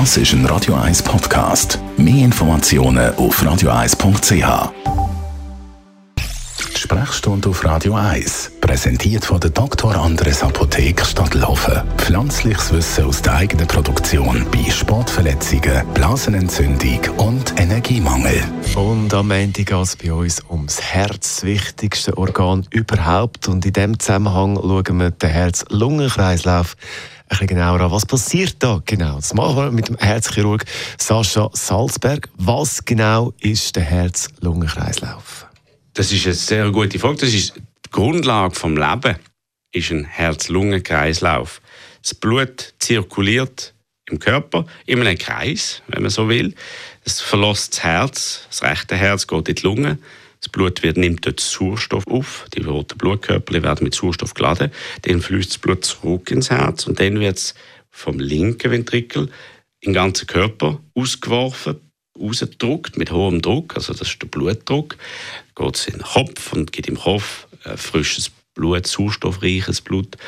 Das ist ein Radio 1 Podcast. Mehr Informationen auf radio1.ch. Die Sprechstunde auf Radio 1, präsentiert von der Dr. Andres Apotheke Stadtlaufen. Pflanzliches Wissen aus der eigenen Produktion bei Sportverletzungen, Blasenentzündung und Energiemangel. Und am Ende geht es bei uns ums Herz, das wichtigste Organ überhaupt. Und in diesem Zusammenhang schauen wir den Herz-Lungen-Kreislauf bisschen genauer an. Was passiert da genau? Das machen wir mit dem Herzchirurg Sascha Salzberg. Was genau ist der Herz-Lungen-Kreislauf? Das ist eine sehr gute Frage. Das ist die Grundlage vom Leben ist ein Herz-Lungen-Kreislauf. Das Blut zirkuliert im Körper in einem Kreis, wenn man so will. Es verlässt das Herz, das rechte Herz geht in die Lunge. Das Blut wird, nimmt dort Sauerstoff auf, die roten Blutkörper werden mit Sauerstoff geladen, dann fließt das Blut zurück ins Herz. Und dann wird es vom linken Ventrikel in den ganzen Körper ausgeworfen, rausgedruckt mit hohem Druck, also das ist der Blutdruck, geht es in den Kopf und gibt im Kopf äh, frisches Blut, sauerstoffreiches Blut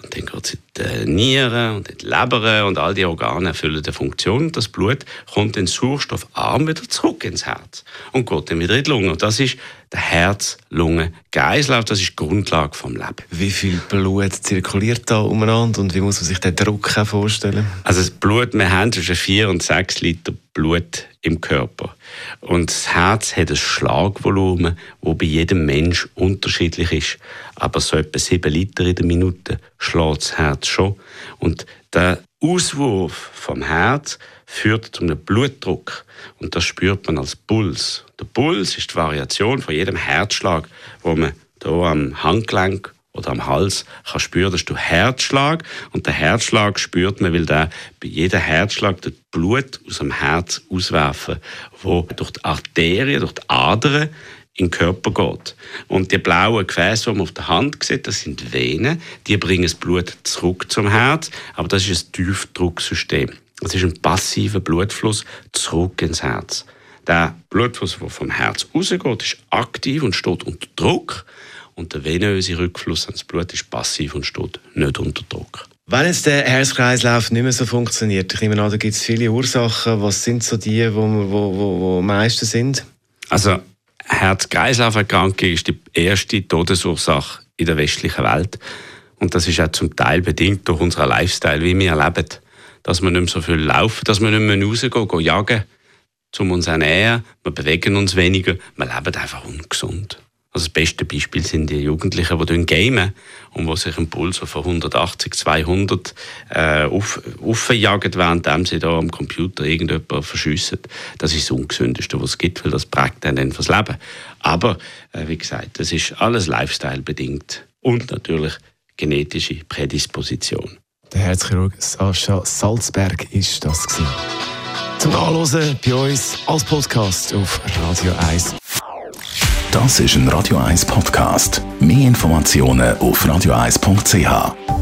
und dann geht es in die Nieren und in die Leber und all die Organe erfüllen die Funktion. Das Blut kommt in sauerstoffarm wieder zurück ins Herz und geht dann wieder in die Lunge. Und das ist der Herz-Lungen-Kreislauf, das ist die Grundlage vom Leben. Wie viel Blut zirkuliert da umeinander und wie muss man sich den Druck vorstellen? Also das Blut, wir haben zwischen 4 und 6 Liter Blut im Körper. Und das Herz hat ein Schlagvolumen, das bei jedem Mensch unterschiedlich ist. Aber so etwa 7 Liter in der Minute schlägt das Herz schon. Und der Auswurf vom Herz führt zu einem Blutdruck. Und das spürt man als Puls. Der Puls ist die Variation von jedem Herzschlag, wo man hier am Handgelenk oder am Hals kann spüren, das ist der Herzschlag. Und der Herzschlag spürt man, weil der bei jedem Herzschlag das Blut aus dem Herz auswerfen, wo durch die Arterien, durch die Adern in den Körper geht. Und die blauen Gefäße, die man auf der Hand sieht, das sind Venen, die bringen das Blut zurück zum Herz, aber das ist ein Tiefdrucksystem. Das ist ein passiver Blutfluss zurück ins Herz. Der Blutfluss, der vom Herz rausgeht, ist aktiv und steht unter Druck. Und der venöse Rückfluss ans Blut ist passiv und steht nicht unter Druck. Wenn jetzt der Herzkreislauf nicht mehr so funktioniert, ich nehme an, da gibt es viele Ursachen. Was sind so die, die wo, wo, wo, am meisten sind? Also Herz-Kreislauf-Erkrankung ist die erste Todesursache in der westlichen Welt. Und das ist auch zum Teil bedingt durch unseren Lifestyle, wie wir leben. Dass wir nicht mehr so viel laufen, dass wir nicht mehr rausgehen, gehen jagen, um uns ernähren. Wir bewegen uns weniger, wir leben einfach ungesund. Also das beste Beispiel sind die Jugendlichen, die gamen und die sich einen Puls von 180, 200 äh, auf, aufjagen, während sie da am Computer irgendjemand verschiessen. Das ist das Ungesündeste, was es gibt, weil das prägt dann fürs Leben. Aber, äh, wie gesagt, das ist alles Lifestyle-bedingt und natürlich genetische Prädisposition. Der Herzchirurg Sascha Salzberg ist das gewesen. Zum Nachlesen bei uns als Podcast auf Radio 1. Das ist ein Radio 1 Podcast. Mehr Informationen auf radio1.ch.